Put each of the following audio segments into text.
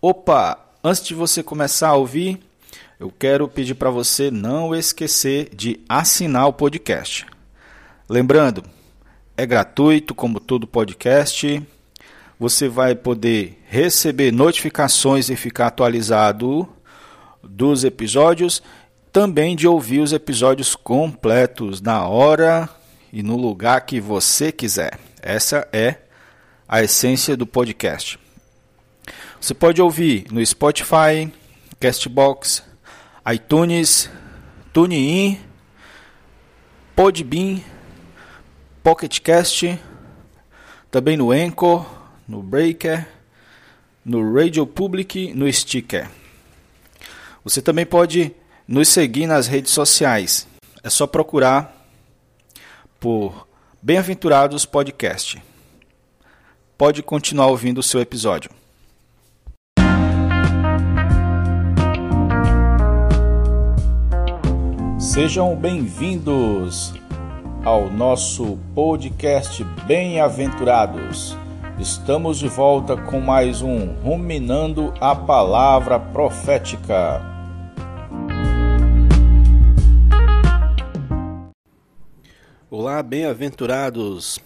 Opa, antes de você começar a ouvir, eu quero pedir para você não esquecer de assinar o podcast. Lembrando, é gratuito como todo podcast. Você vai poder receber notificações e ficar atualizado dos episódios, também de ouvir os episódios completos na hora e no lugar que você quiser. Essa é a essência do podcast. Você pode ouvir no Spotify, Castbox, iTunes, TuneIn, Podbean, PocketCast, também no Anchor, no Breaker, no Radio Public, no Sticker. Você também pode nos seguir nas redes sociais. É só procurar por Bem-aventurados Podcast. Pode continuar ouvindo o seu episódio. Sejam bem-vindos ao nosso podcast Bem-aventurados. Estamos de volta com mais um Ruminando a Palavra Profética. Olá, bem-aventurados.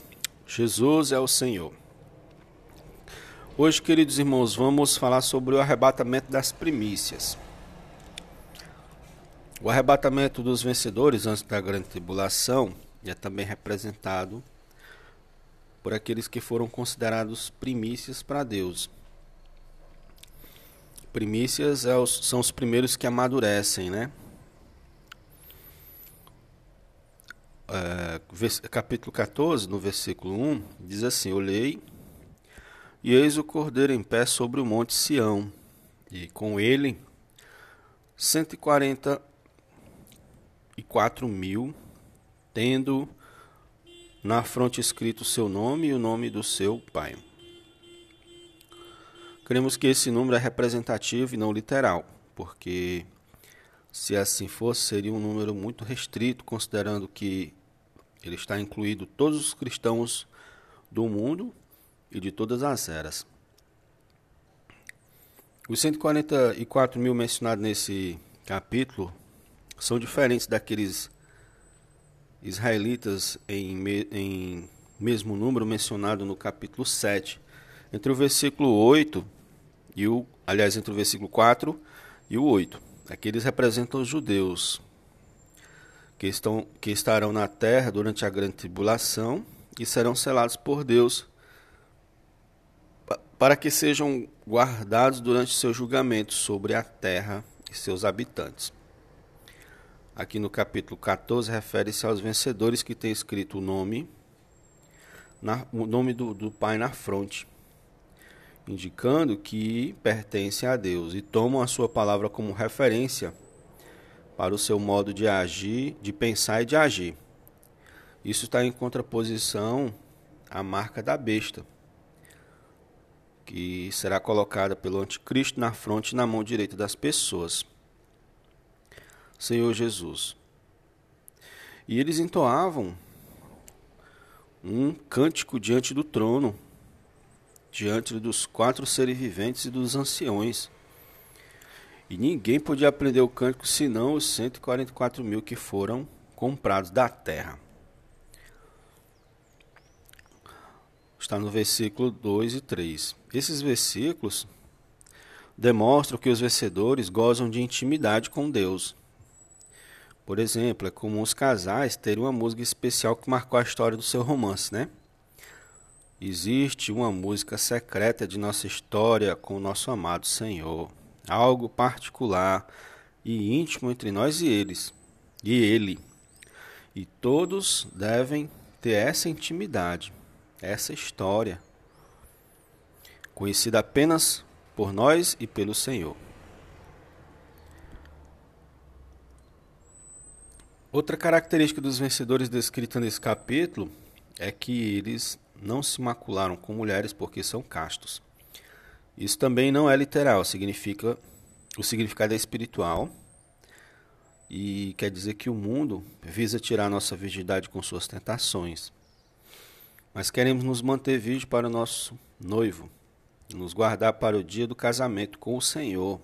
Jesus é o Senhor. Hoje, queridos irmãos, vamos falar sobre o arrebatamento das primícias. O arrebatamento dos vencedores antes da grande tribulação é também representado por aqueles que foram considerados primícias para Deus. Primícias é são os primeiros que amadurecem, né? é, capítulo 14, no versículo 1, diz assim: Olhei, e eis o cordeiro em pé sobre o monte Sião, e com ele 144 mil, tendo na fronte escrito o seu nome e o nome do seu pai. Cremos que esse número é representativo e não literal, porque se assim fosse, seria um número muito restrito, considerando que ele está incluído todos os cristãos do mundo e de todas as eras. Os 144 mil mencionados nesse capítulo são diferentes daqueles israelitas em, em mesmo número mencionado no capítulo 7. Entre o versículo 8 e o, aliás, entre o versículo 4 e o 8. Aqui eles representam os judeus, que, estão, que estarão na terra durante a grande tribulação e serão selados por Deus para que sejam guardados durante seu julgamento sobre a terra e seus habitantes. Aqui no capítulo 14 refere-se aos vencedores que têm escrito o nome, na, o nome do, do Pai na fronte, indicando que pertencem a Deus e tomam a sua palavra como referência para o seu modo de agir, de pensar e de agir. Isso está em contraposição à marca da besta, que será colocada pelo anticristo na fronte e na mão direita das pessoas. Senhor Jesus. E eles entoavam um cântico diante do trono, diante dos quatro seres viventes e dos anciões e ninguém podia aprender o cântico senão os 144 mil que foram comprados da terra. Está no versículo 2 e 3. Esses versículos demonstram que os vencedores gozam de intimidade com Deus. Por exemplo, é comum os casais terem uma música especial que marcou a história do seu romance, né? Existe uma música secreta de nossa história com o nosso amado Senhor algo particular e íntimo entre nós e eles, e ele. E todos devem ter essa intimidade, essa história, conhecida apenas por nós e pelo Senhor. Outra característica dos vencedores descrita nesse capítulo é que eles não se macularam com mulheres porque são castos. Isso também não é literal, significa o significado é espiritual e quer dizer que o mundo visa tirar nossa virgindade com suas tentações. Mas queremos nos manter virgem para o nosso noivo, nos guardar para o dia do casamento com o Senhor.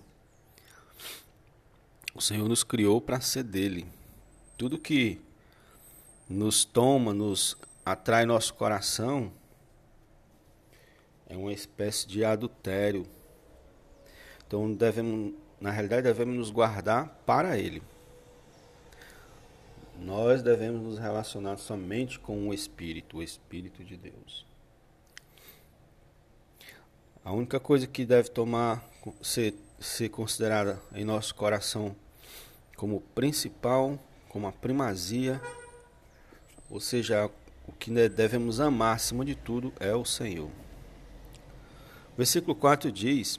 O Senhor nos criou para ser dele. Tudo que nos toma, nos atrai nosso coração, é uma espécie de adultério. Então devemos, na realidade, devemos nos guardar para Ele. Nós devemos nos relacionar somente com o Espírito, o Espírito de Deus. A única coisa que deve tomar ser, ser considerada em nosso coração como principal, como a primazia, ou seja, o que devemos amar acima de tudo é o Senhor. Versículo 4 diz: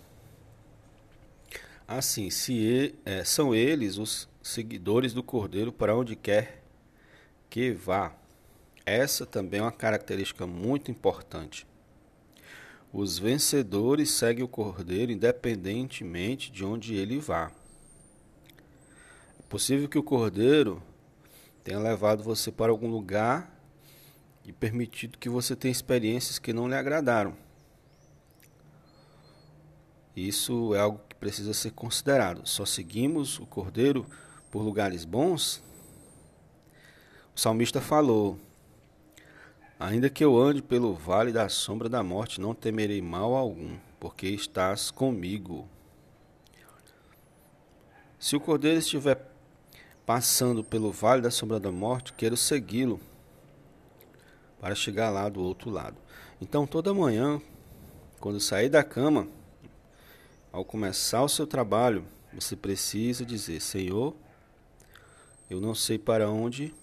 Assim, se é, são eles os seguidores do Cordeiro para onde quer que vá. Essa também é uma característica muito importante. Os vencedores seguem o Cordeiro independentemente de onde ele vá. Possível que o Cordeiro tenha levado você para algum lugar e permitido que você tenha experiências que não lhe agradaram. Isso é algo que precisa ser considerado. Só seguimos o Cordeiro por lugares bons? O salmista falou: Ainda que eu ande pelo vale da sombra da morte, não temerei mal algum, porque estás comigo. Se o cordeiro estiver passando pelo vale da sombra da morte, quero segui-lo para chegar lá do outro lado. Então, toda manhã, quando sair da cama, ao começar o seu trabalho, você precisa dizer: Senhor, eu não sei para onde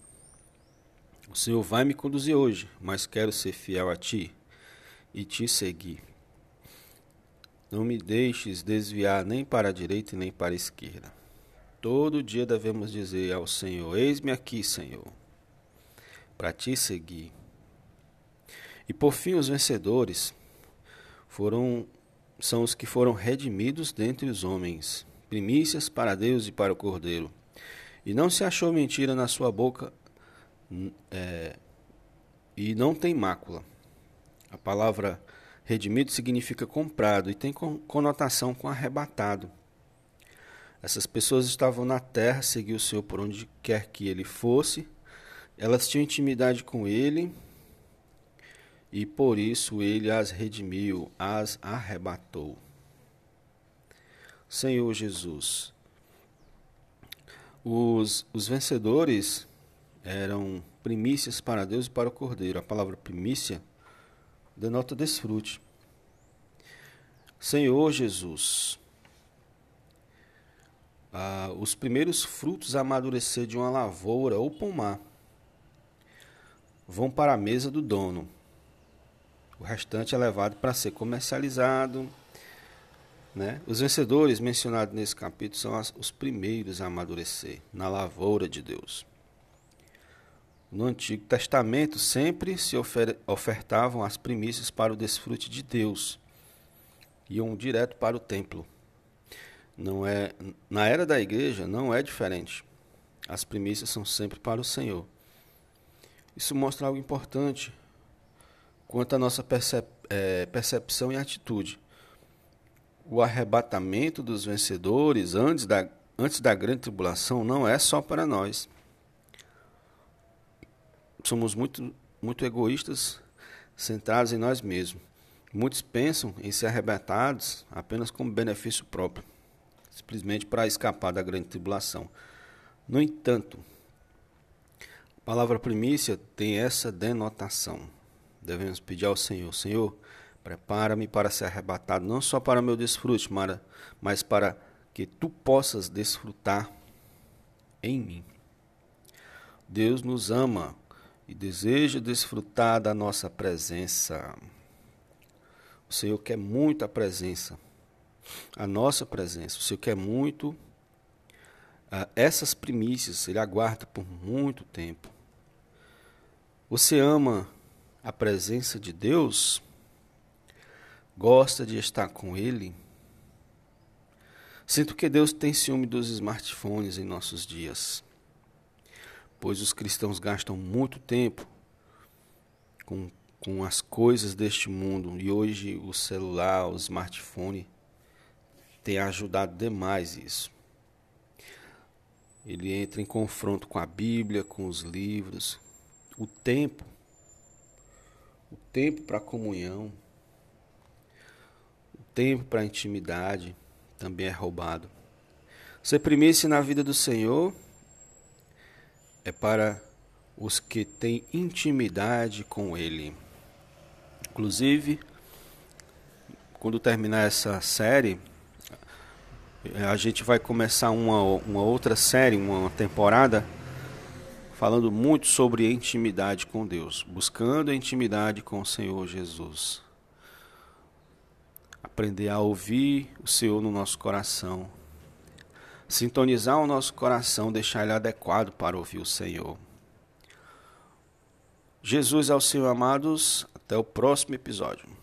o Senhor vai me conduzir hoje, mas quero ser fiel a Ti e te seguir. Não me deixes desviar nem para a direita nem para a esquerda. Todo dia devemos dizer ao Senhor: Eis-me aqui, Senhor, para te seguir. E por fim, os vencedores foram são os que foram redimidos dentre os homens, primícias para Deus e para o Cordeiro. E não se achou mentira na sua boca, é, e não tem mácula. A palavra redimido significa comprado e tem conotação com arrebatado. Essas pessoas estavam na terra, seguiu o Senhor por onde quer que ele fosse, elas tinham intimidade com ele e por isso ele as redimiu, as arrebatou. Senhor Jesus, os, os vencedores eram primícias para Deus e para o Cordeiro. A palavra primícia denota desfrute. Senhor Jesus, ah, os primeiros frutos a amadurecer de uma lavoura ou pomar vão para a mesa do dono. O restante é levado para ser comercializado. Né? Os vencedores mencionados nesse capítulo são as, os primeiros a amadurecer na lavoura de Deus. No Antigo Testamento sempre se ofer ofertavam as primícias para o desfrute de Deus. Iam direto para o templo. Não é na era da igreja não é diferente. As primícias são sempre para o Senhor. Isso mostra algo importante quanto à nossa percep é, percepção e atitude. O arrebatamento dos vencedores antes da, antes da grande tribulação não é só para nós somos muito, muito egoístas, centrados em nós mesmos. Muitos pensam em ser arrebatados apenas como benefício próprio, simplesmente para escapar da grande tribulação. No entanto, a palavra primícia tem essa denotação. Devemos pedir ao Senhor: Senhor, prepara-me para ser arrebatado, não só para meu desfrute, mas para que tu possas desfrutar em mim. Deus nos ama e deseja desfrutar da nossa presença. O Senhor quer muito a presença, a nossa presença. O Senhor quer muito uh, essas primícias, Ele aguarda por muito tempo. Você ama a presença de Deus? Gosta de estar com Ele? Sinto que Deus tem ciúme dos smartphones em nossos dias pois os cristãos gastam muito tempo com com as coisas deste mundo. E hoje o celular, o smartphone tem ajudado demais isso. Ele entra em confronto com a Bíblia, com os livros. O tempo, o tempo para comunhão, o tempo para intimidade também é roubado. Ser primícia na vida do Senhor é para os que têm intimidade com Ele. Inclusive, quando terminar essa série, a gente vai começar uma, uma outra série, uma temporada, falando muito sobre intimidade com Deus, buscando a intimidade com o Senhor Jesus. Aprender a ouvir o Senhor no nosso coração, sintonizar o nosso coração, deixar ele adequado para ouvir o Senhor. Jesus ao Senhor, amados. Até o próximo episódio.